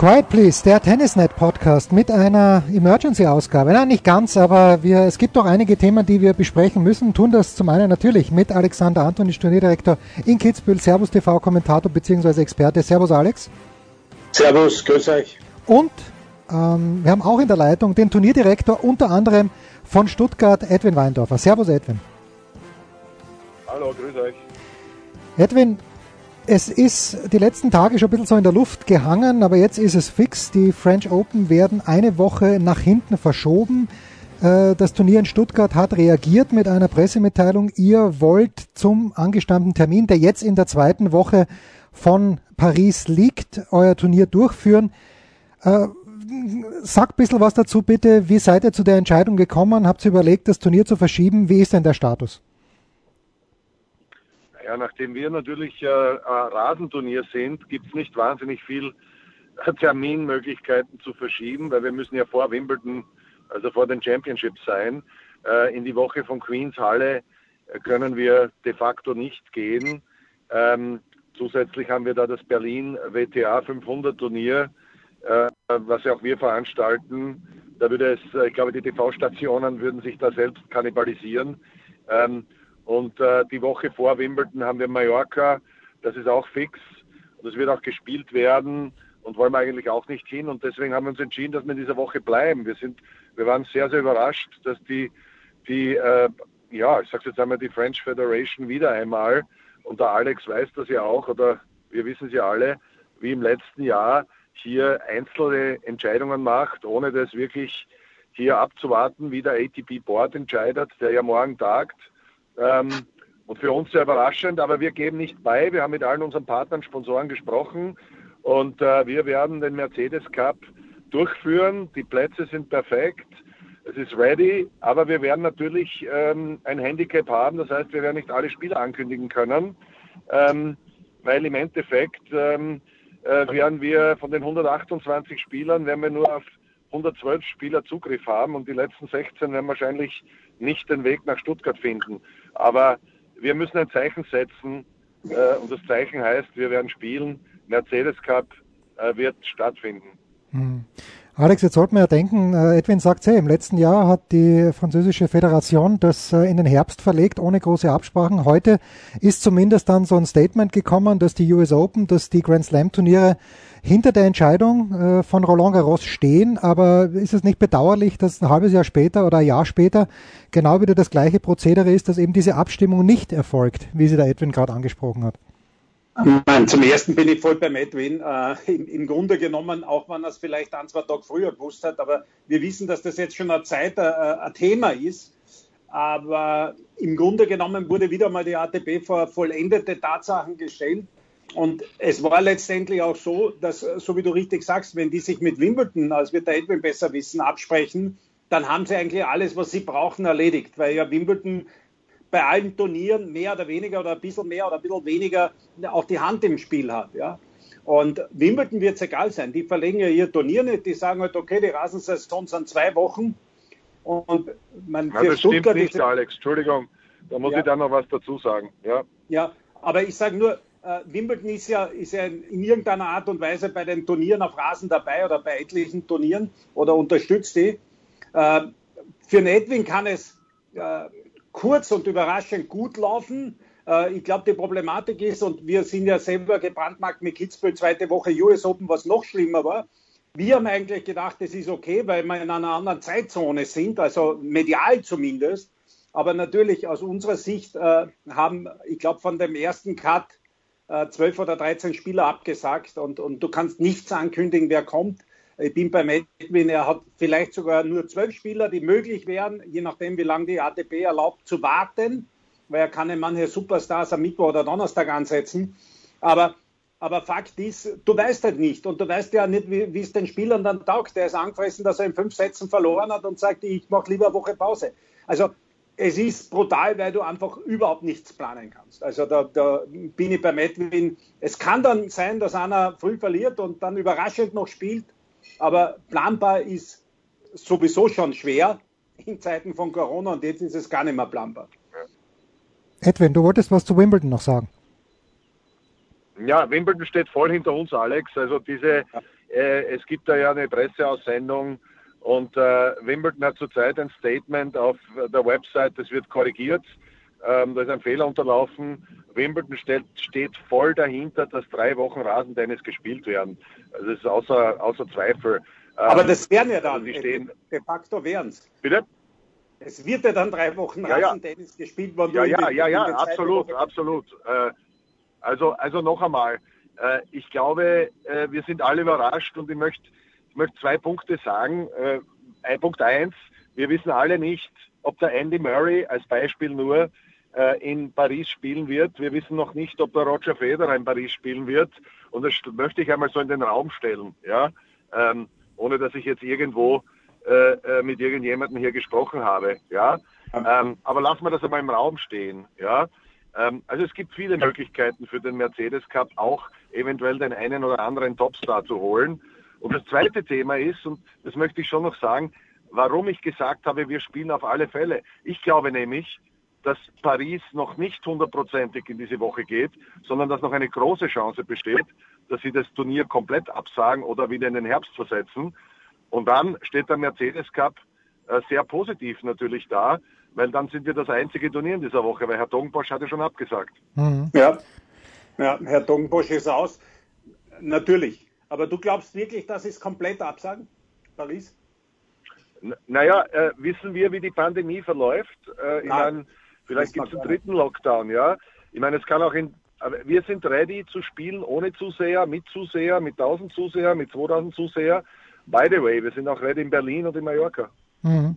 Quiet Please, der Tennisnet Podcast mit einer Emergency-Ausgabe. Nein, nicht ganz, aber wir, es gibt doch einige Themen, die wir besprechen müssen. Tun das zum einen natürlich mit Alexander Antoni, Turnierdirektor in Kitzbühel, Servus TV, Kommentator bzw. Experte. Servus Alex. Servus, grüß euch. Und ähm, wir haben auch in der Leitung den Turnierdirektor unter anderem von Stuttgart, Edwin Weindorfer. Servus Edwin. Hallo, grüß euch. Edwin, es ist die letzten Tage schon ein bisschen so in der Luft gehangen, aber jetzt ist es fix. Die French Open werden eine Woche nach hinten verschoben. Äh, das Turnier in Stuttgart hat reagiert mit einer Pressemitteilung. Ihr wollt zum angestammten Termin, der jetzt in der zweiten Woche von Paris liegt, euer Turnier durchführen. Äh, Sag ein bisschen was dazu bitte. Wie seid ihr zu der Entscheidung gekommen? Habt ihr überlegt, das Turnier zu verschieben? Wie ist denn der Status? Ja, nachdem wir natürlich äh, Rasenturnier sind, gibt es nicht wahnsinnig viel äh, Terminmöglichkeiten zu verschieben, weil wir müssen ja vor Wimbledon, also vor den Championships sein. Äh, in die Woche von Queens Halle äh, können wir de facto nicht gehen. Ähm, zusätzlich haben wir da das Berlin WTA 500 Turnier, äh, was ja auch wir veranstalten. Da würde es, äh, ich glaube, die TV-Stationen würden sich da selbst kannibalisieren. Ähm, und äh, die Woche vor Wimbledon haben wir Mallorca, das ist auch fix und es wird auch gespielt werden und wollen wir eigentlich auch nicht hin. Und deswegen haben wir uns entschieden, dass wir in dieser Woche bleiben. Wir sind, wir waren sehr, sehr überrascht, dass die, die äh, ja, ich sage jetzt einmal, die French Federation wieder einmal, und der Alex weiß das ja auch, oder wir wissen es ja alle, wie im letzten Jahr hier einzelne Entscheidungen macht, ohne das wirklich hier abzuwarten, wie der ATP Board entscheidet, der ja morgen tagt. Ähm, und für uns sehr überraschend, aber wir geben nicht bei. Wir haben mit allen unseren Partnern, Sponsoren gesprochen und äh, wir werden den Mercedes Cup durchführen. Die Plätze sind perfekt. Es ist ready, aber wir werden natürlich ähm, ein Handicap haben. Das heißt, wir werden nicht alle Spieler ankündigen können, ähm, weil im Endeffekt ähm, äh, werden wir von den 128 Spielern, werden wir nur auf 112 Spieler Zugriff haben und die letzten 16 werden wahrscheinlich nicht den Weg nach Stuttgart finden. Aber wir müssen ein Zeichen setzen äh, und das Zeichen heißt, wir werden spielen. Mercedes Cup äh, wird stattfinden. Hm. Alex, jetzt sollte man ja denken, äh, Edwin sagt hey, im letzten Jahr hat die französische Föderation das äh, in den Herbst verlegt, ohne große Absprachen. Heute ist zumindest dann so ein Statement gekommen, dass die US Open, dass die Grand Slam Turniere hinter der Entscheidung äh, von Roland Garros stehen. Aber ist es nicht bedauerlich, dass ein halbes Jahr später oder ein Jahr später genau wieder das gleiche Prozedere ist, dass eben diese Abstimmung nicht erfolgt, wie sie der Edwin gerade angesprochen hat? Nein, zum ersten bin ich voll beim Edwin. Äh, im, im, Grunde genommen, auch wenn er es vielleicht ein, zwei Tage früher gewusst hat, aber wir wissen, dass das jetzt schon eine Zeit äh, ein Thema ist. Aber im Grunde genommen wurde wieder mal die ATP vor vollendete Tatsachen gestellt. Und es war letztendlich auch so, dass, so wie du richtig sagst, wenn die sich mit Wimbledon, als wird der Edwin besser wissen, absprechen, dann haben sie eigentlich alles, was sie brauchen, erledigt, weil ja Wimbledon bei allen Turnieren mehr oder weniger oder ein bisschen mehr oder ein bisschen weniger auch die Hand im Spiel hat. Ja? Und Wimbledon wird es egal sein. Die verlegen ja ihr Turnier nicht. Die sagen halt, okay, die Rasensaison sind zwei Wochen. Und man ja, das stimmt nicht, Alex. Entschuldigung, da muss ja. ich dann noch was dazu sagen. Ja, ja aber ich sage nur, äh, Wimbledon ist ja, ist ja in irgendeiner Art und Weise bei den Turnieren auf Rasen dabei oder bei etlichen Turnieren oder unterstützt die. Äh, für einen Edwin kann es äh, kurz und überraschend gut laufen. Äh, ich glaube, die Problematik ist, und wir sind ja selber gebrandmarkt mit Kitzbühel, zweite Woche US Open, was noch schlimmer war. Wir haben eigentlich gedacht, es ist okay, weil wir in einer anderen Zeitzone sind, also medial zumindest. Aber natürlich aus unserer Sicht äh, haben, ich glaube, von dem ersten Cut äh, zwölf oder 13 Spieler abgesagt und, und du kannst nichts ankündigen, wer kommt. Ich bin bei Edwin, er hat vielleicht sogar nur zwölf Spieler, die möglich wären, je nachdem, wie lange die ATP erlaubt, zu warten, weil er kann ja manche Superstars am Mittwoch oder Donnerstag ansetzen. Aber, aber Fakt ist, du weißt halt nicht und du weißt ja nicht, wie, wie es den Spielern dann taugt. Der ist angefressen, dass er in fünf Sätzen verloren hat und sagt, ich mache lieber eine Woche Pause. Also es ist brutal, weil du einfach überhaupt nichts planen kannst. Also da, da bin ich bei Medwin. Es kann dann sein, dass einer früh verliert und dann überraschend noch spielt, aber planbar ist sowieso schon schwer in Zeiten von Corona und jetzt ist es gar nicht mehr planbar. Edwin, du wolltest was zu Wimbledon noch sagen. Ja, Wimbledon steht voll hinter uns, Alex. Also diese, äh, es gibt da ja eine Presseaussendung und äh, Wimbledon hat zurzeit ein Statement auf der Website, das wird korrigiert. Ähm, da ist ein Fehler unterlaufen. Wimbledon steht, steht voll dahinter, dass drei Wochen Rasentennis gespielt werden. Also das ist außer, außer Zweifel. Ähm, Aber das wären ja dann, also stehen, de facto wären es. Bitte? Es wird ja dann drei Wochen ja, Rasentennis ja. gespielt worden. Ja, ja, ja, ja, absolut, absolut. Äh, also, also noch einmal, äh, ich glaube, äh, wir sind alle überrascht und ich möchte ich möchte zwei Punkte sagen. Äh, Punkt eins, wir wissen alle nicht, ob der Andy Murray als Beispiel nur äh, in Paris spielen wird. Wir wissen noch nicht, ob der Roger Federer in Paris spielen wird. Und das möchte ich einmal so in den Raum stellen, ja, ähm, ohne dass ich jetzt irgendwo äh, äh mit irgendjemandem hier gesprochen habe, ja. Ähm, aber lassen wir das einmal im Raum stehen, ja. Ähm, also es gibt viele Möglichkeiten für den Mercedes Cup auch eventuell den einen oder anderen Topstar zu holen. Und das zweite Thema ist, und das möchte ich schon noch sagen, warum ich gesagt habe, wir spielen auf alle Fälle. Ich glaube nämlich, dass Paris noch nicht hundertprozentig in diese Woche geht, sondern dass noch eine große Chance besteht, dass sie das Turnier komplett absagen oder wieder in den Herbst versetzen. Und dann steht der Mercedes Cup äh, sehr positiv natürlich da, weil dann sind wir das einzige Turnier in dieser Woche, weil Herr Dongenbosch hatte schon abgesagt. Mhm. Ja. ja, Herr Dongenbosch ist aus. Natürlich. Aber du glaubst wirklich, dass es komplett absagen, Paris? Naja, äh, wissen wir, wie die Pandemie verläuft? Äh, meine, vielleicht gibt es einen dritten Lockdown, ja. Ich meine, es kann auch in. Wir sind ready zu spielen ohne Zuseher, mit Zuseher, mit 1000 Zuseher, mit 2000 Zuseher. By the way, wir sind auch ready in Berlin und in Mallorca. Mhm.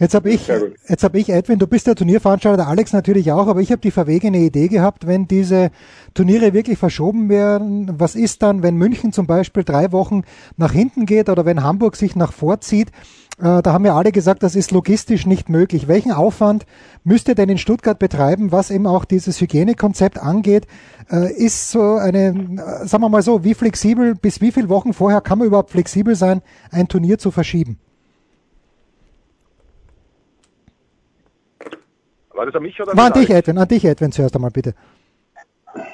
Jetzt habe ich, jetzt habe ich, Edwin, du bist der Turnierveranstalter, der Alex natürlich auch, aber ich habe die verwegene Idee gehabt, wenn diese Turniere wirklich verschoben werden, was ist dann, wenn München zum Beispiel drei Wochen nach hinten geht oder wenn Hamburg sich nach vorzieht? Äh, da haben ja alle gesagt, das ist logistisch nicht möglich. Welchen Aufwand müsst ihr denn in Stuttgart betreiben, was eben auch dieses Hygienekonzept angeht? Äh, ist so eine, äh, sagen wir mal so, wie flexibel, bis wie viele Wochen vorher kann man überhaupt flexibel sein, ein Turnier zu verschieben? War das an mich oder War an dich, Edwin, an dich, Edwin, zuerst einmal bitte.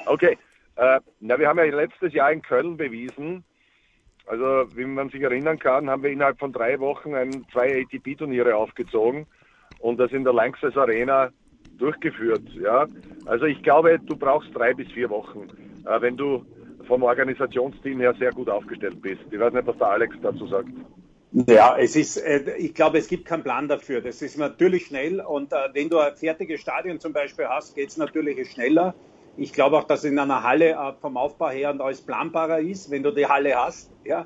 Okay. Äh, na, wir haben ja letztes Jahr in Köln bewiesen, also wie man sich erinnern kann, haben wir innerhalb von drei Wochen ein, zwei ATP-Turniere aufgezogen und das in der Lanxess Arena durchgeführt. Ja? Also ich glaube, du brauchst drei bis vier Wochen, äh, wenn du vom Organisationsteam her sehr gut aufgestellt bist. Ich weiß nicht, was der Alex dazu sagt. Ja, es ist, äh, ich glaube, es gibt keinen Plan dafür. Das ist natürlich schnell und äh, wenn du ein fertiges Stadion zum Beispiel hast, geht es natürlich schneller. Ich glaube auch, dass in einer Halle äh, vom Aufbau her und alles planbarer ist, wenn du die Halle hast. Ja.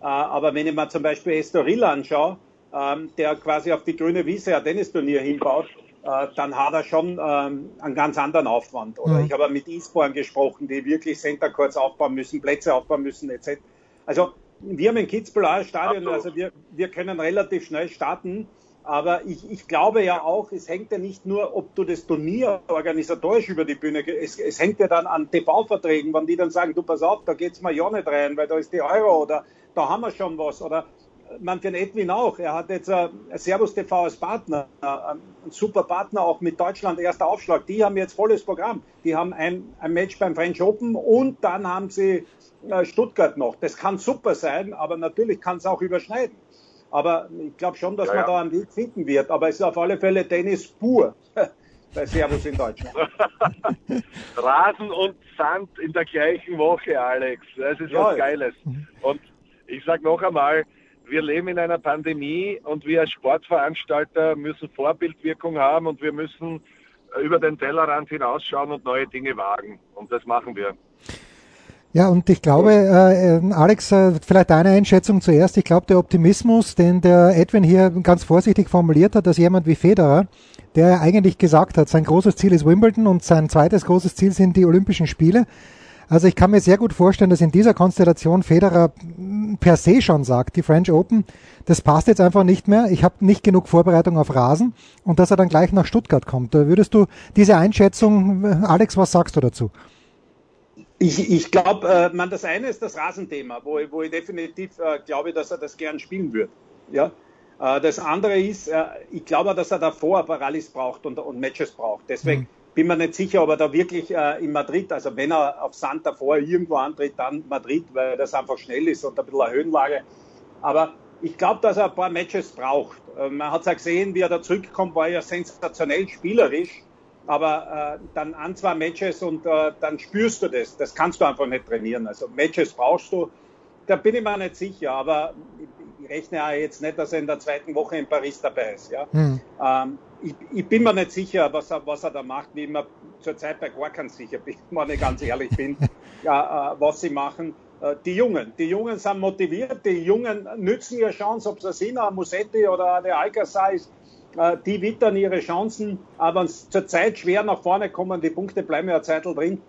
aber wenn ich mir zum Beispiel Estoril anschaue, ähm, der quasi auf die grüne Wiese ein Tennisturnier hinbaut, dann hat er schon ähm, einen ganz anderen Aufwand. Oder mhm. ich habe mit E-Sporn gesprochen, die wirklich Center Courts aufbauen müssen, Plätze aufbauen müssen, etc. Also wir haben ein Kitzbühel Stadion, also wir, wir können relativ schnell starten. Aber ich, ich glaube ja auch, es hängt ja nicht nur, ob du das Turnier organisatorisch über die Bühne es, es hängt ja dann an TV-Verträgen, wenn die dann sagen, du pass auf, da geht's mal ja nicht rein, weil da ist die Euro oder da haben wir schon was. Oder man für Edwin auch. Er hat jetzt äh, Servus TV als Partner, äh, ein super Partner auch mit Deutschland, erster Aufschlag. Die haben jetzt volles Programm. Die haben ein, ein Match beim French Open und dann haben sie äh, Stuttgart noch. Das kann super sein, aber natürlich kann es auch überschneiden. Aber ich glaube schon, dass ja, man ja. da einen Weg finden wird. Aber es ist auf alle Fälle Tennis pur bei Servus in Deutschland. Rasen und Sand in der gleichen Woche, Alex. Das ist ja, was Geiles. Und ich sage noch einmal, wir leben in einer Pandemie und wir als Sportveranstalter müssen Vorbildwirkung haben und wir müssen über den Tellerrand hinausschauen und neue Dinge wagen. Und das machen wir. Ja, und ich glaube, äh, äh, Alex, äh, vielleicht deine Einschätzung zuerst. Ich glaube, der Optimismus, den der Edwin hier ganz vorsichtig formuliert hat, dass jemand wie Federer, der eigentlich gesagt hat, sein großes Ziel ist Wimbledon und sein zweites großes Ziel sind die Olympischen Spiele. Also ich kann mir sehr gut vorstellen, dass in dieser Konstellation Federer per se schon sagt, die French Open, das passt jetzt einfach nicht mehr. Ich habe nicht genug Vorbereitung auf Rasen und dass er dann gleich nach Stuttgart kommt. Würdest du diese Einschätzung, Alex, was sagst du dazu? Ich, ich glaube, äh, man, das eine ist das Rasenthema, wo, wo ich definitiv äh, glaube, dass er das gern spielen wird. Ja? Äh, das andere ist, äh, ich glaube, dass er davor aber Rallyes braucht und, und Matches braucht. Deswegen mhm. Bin mir nicht sicher, ob er da wirklich äh, in Madrid, also wenn er auf Sand davor irgendwo antritt, dann Madrid, weil das einfach schnell ist und ein bisschen eine Höhenlage. Aber ich glaube, dass er ein paar Matches braucht. Äh, man hat es ja gesehen, wie er da zurückkommt, war ja sensationell spielerisch aber äh, dann ein, zwei Matches und äh, dann spürst du das. Das kannst du einfach nicht trainieren. Also Matches brauchst du. Da bin ich mir nicht sicher, aber ich, ich rechne ja jetzt nicht, dass er in der zweiten Woche in Paris dabei ist. Ja? Hm. Ähm, ich, ich, bin mir nicht sicher, was er, was er da macht, wie man zurzeit bei gar keinem sicher bin, wenn ich ganz ehrlich bin, ja, äh, was sie machen. Äh, die Jungen, die Jungen sind motiviert, die Jungen nützen ihre Chance, ob es ein Sina, Musetti oder der Alcazar ist äh, die wittern ihre Chancen, aber zur Zeit schwer nach vorne kommen, die Punkte bleiben ja Zeitl drin.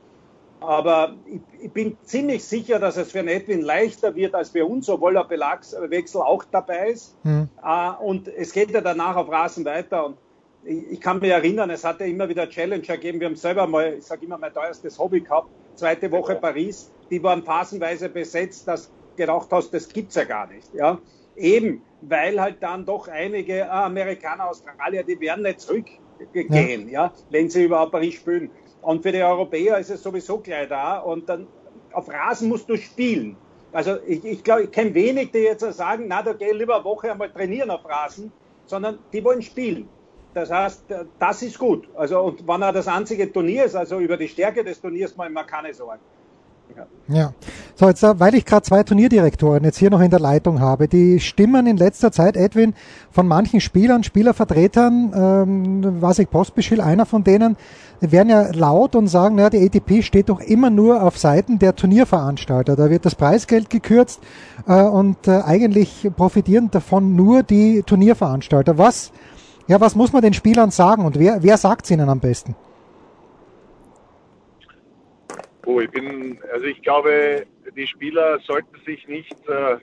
Aber ich, ich, bin ziemlich sicher, dass es für den Edwin leichter wird als für uns, obwohl der Belagswechsel auch dabei ist. Mhm. und es geht ja danach auf Rasen weiter. Und ich, kann mich erinnern, es hat ja immer wieder Challenger gegeben. Wir haben selber mal, ich sage immer, mein teuerstes Hobby gehabt. Zweite Woche Paris. Die waren phasenweise besetzt, dass du gedacht hast, das gibt's ja gar nicht. Ja? Eben, weil halt dann doch einige äh, Amerikaner, Australier, die werden nicht zurückgehen, ja. ja, wenn sie überhaupt Paris spielen. Und für die Europäer ist es sowieso gleich da. Und dann auf Rasen musst du spielen. Also ich, ich glaube, ich kenne wenig, die jetzt sagen, na, da gehe lieber eine Woche einmal trainieren auf Rasen, sondern die wollen spielen. Das heißt, das ist gut. Also, und wenn er das einzige Turnier ist, also über die Stärke des Turniers mal immer keine Sorgen. Ja. So, jetzt, äh, weil ich gerade zwei Turnierdirektoren jetzt hier noch in der Leitung habe, die stimmen in letzter Zeit, Edwin, von manchen Spielern, Spielervertretern, ähm, was ich Postbeschill, einer von denen, werden ja laut und sagen, naja, die ATP steht doch immer nur auf Seiten der Turnierveranstalter. Da wird das Preisgeld gekürzt äh, und äh, eigentlich profitieren davon nur die Turnierveranstalter. Was, ja, was muss man den Spielern sagen und wer, wer sagt es ihnen am besten? Oh, ich bin, also ich glaube, die Spieler sollten sich nicht äh,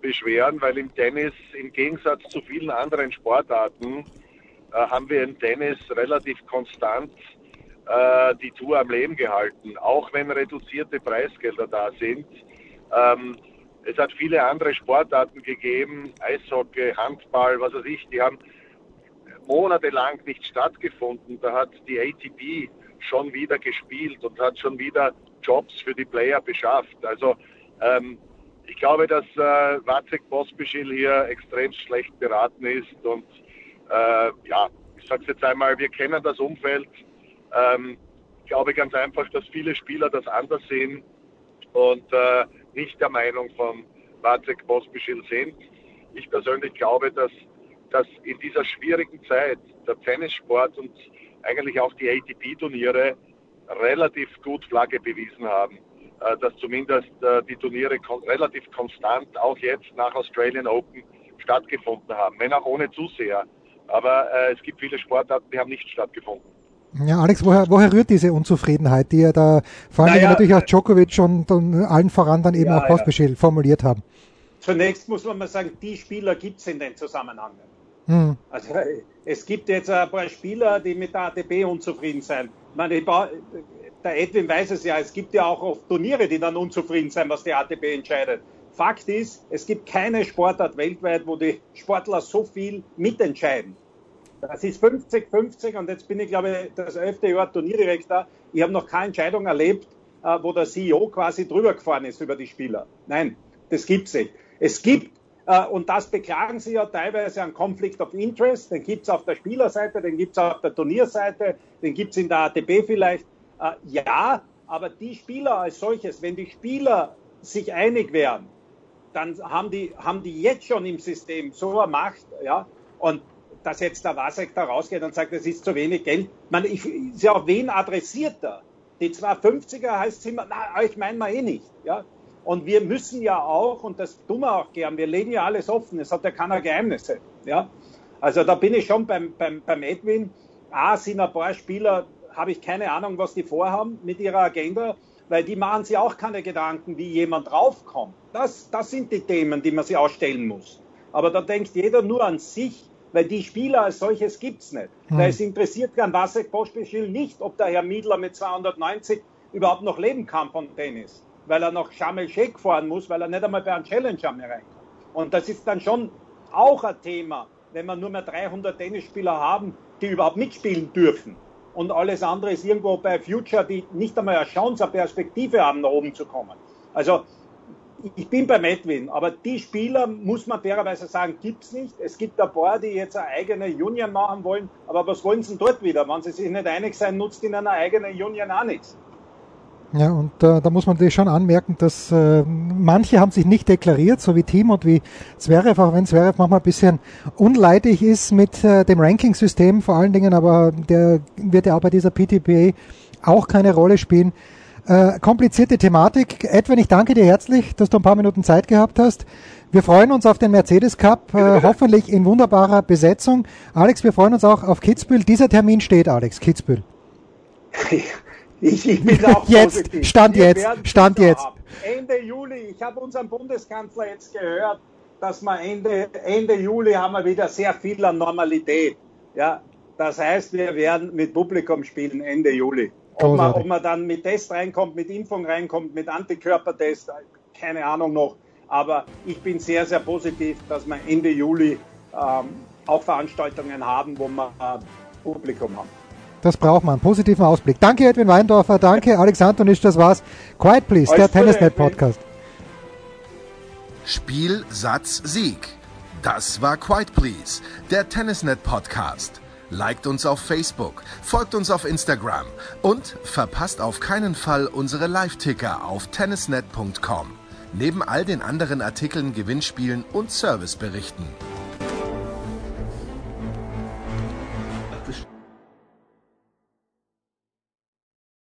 beschweren, weil im Tennis im Gegensatz zu vielen anderen Sportarten äh, haben wir im Tennis relativ konstant äh, die Tour am Leben gehalten, auch wenn reduzierte Preisgelder da sind. Ähm, es hat viele andere Sportarten gegeben, Eishockey, Handball, was weiß ich, die haben monatelang nicht stattgefunden. Da hat die ATP schon wieder gespielt und hat schon wieder Jobs für die Player beschafft. Also ähm, ich glaube, dass äh, Wacek Pospischil hier extrem schlecht beraten ist und äh, ja, ich sage es jetzt einmal, wir kennen das Umfeld. Ähm, ich glaube ganz einfach, dass viele Spieler das anders sehen und äh, nicht der Meinung von Wacek Pospischil sind. Ich persönlich glaube, dass, dass in dieser schwierigen Zeit der Tennissport und eigentlich auch die ATP-Turniere relativ gut Flagge bewiesen haben, äh, dass zumindest äh, die Turniere relativ konstant auch jetzt nach Australian Open stattgefunden haben, wenn auch ohne Zuseher. Aber äh, es gibt viele Sportarten, die haben nicht stattgefunden. Ja, Alex, woher, woher rührt diese Unzufriedenheit, die ja da vor allem naja, natürlich auch Djokovic und, und allen voran dann eben ja, auch Postbeschil ja. formuliert haben? Zunächst muss man mal sagen, die Spieler gibt es in den Zusammenhang. Hm. Also es gibt jetzt ein paar Spieler, die mit der ATP unzufrieden sind. Meine, der Edwin weiß es ja, es gibt ja auch oft Turniere, die dann unzufrieden sind, was die ATP entscheidet. Fakt ist, es gibt keine Sportart weltweit, wo die Sportler so viel mitentscheiden. Das ist 50-50 und jetzt bin ich, glaube ich, das elfte Jahr Turnierdirektor. Ich habe noch keine Entscheidung erlebt, äh, wo der CEO quasi drüber gefahren ist über die Spieler. Nein, das gibt es nicht. Es gibt und das beklagen sie ja teilweise an Conflict of Interest. Den gibt es auf der Spielerseite, den gibt es auf der Turnierseite, den gibt es in der ATP vielleicht. Äh, ja, aber die Spieler als solches, wenn die Spieler sich einig wären, dann haben die, haben die jetzt schon im System so eine Macht, ja, und dass jetzt der Wasek da rausgeht und sagt, es ist zu wenig Geld. Man, ich, ja wen adressiert er? Die 250er heißt immer, na, euch meinen wir eh nicht. Ja? Und wir müssen ja auch, und das tun wir auch gern, wir legen ja alles offen, es hat ja keine Geheimnisse. Ja? Also da bin ich schon beim, beim, beim Edwin. A, sind ein paar Spieler, habe ich keine Ahnung, was die vorhaben mit ihrer Agenda, weil die machen sich auch keine Gedanken, wie jemand draufkommt. Das, das sind die Themen, die man sich ausstellen muss. Aber da denkt jeder nur an sich, weil die Spieler als solches gibt es nicht. Hm. Weil es interessiert kein Vasek Pospischil nicht, ob der Herr Miedler mit 290 überhaupt noch leben kann von Tennis weil er nach Sharm el-Sheikh fahren muss, weil er nicht einmal bei einem Challenger mehr reinkommt. Und das ist dann schon auch ein Thema, wenn wir nur mehr 300 Tennisspieler haben, die überhaupt mitspielen dürfen. Und alles andere ist irgendwo bei Future, die nicht einmal eine Chance, eine Perspektive haben, nach oben zu kommen. Also ich bin bei Medwin, aber die Spieler, muss man fairerweise sagen, gibt es nicht. Es gibt ein paar, die jetzt eine eigene Union machen wollen, aber was wollen sie denn dort wieder? Wenn sie sich nicht einig sein, nutzt in einer eigenen Union auch nichts. Ja, und äh, da muss man natürlich schon anmerken, dass äh, manche haben sich nicht deklariert, so wie Team und wie Zverev, auch wenn Zverev manchmal ein bisschen unleidig ist mit äh, dem Ranking-System vor allen Dingen, aber der wird ja auch bei dieser PTPA auch keine Rolle spielen. Äh, komplizierte Thematik. Edwin, ich danke dir herzlich, dass du ein paar Minuten Zeit gehabt hast. Wir freuen uns auf den Mercedes Cup, äh, hoffentlich in wunderbarer Besetzung. Alex, wir freuen uns auch auf Kitzbühel. Dieser Termin steht, Alex, Kitzbühel. Ich, ich bin auch jetzt, positiv. Stand Wir jetzt, Stand jetzt. Haben. Ende Juli, ich habe unseren Bundeskanzler jetzt gehört, dass wir Ende, Ende Juli haben wir wieder sehr viel an Normalität. Ja, das heißt, wir werden mit Publikum spielen Ende Juli. Ob man, ob man dann mit Test reinkommt, mit Impfung reinkommt, mit Antikörpertest, keine Ahnung noch. Aber ich bin sehr, sehr positiv, dass wir Ende Juli ähm, auch Veranstaltungen haben, wo wir äh, Publikum haben. Das braucht man. Positiven Ausblick. Danke, Edwin Weindorfer. Danke, Alex Antonisch. Das war's. Quiet Please, der Tennisnet Podcast. Spiel, Satz, Sieg. Das war Quiet Please, der Tennisnet Podcast. Liked uns auf Facebook, folgt uns auf Instagram und verpasst auf keinen Fall unsere Live-Ticker auf tennisnet.com. Neben all den anderen Artikeln, Gewinnspielen und Serviceberichten.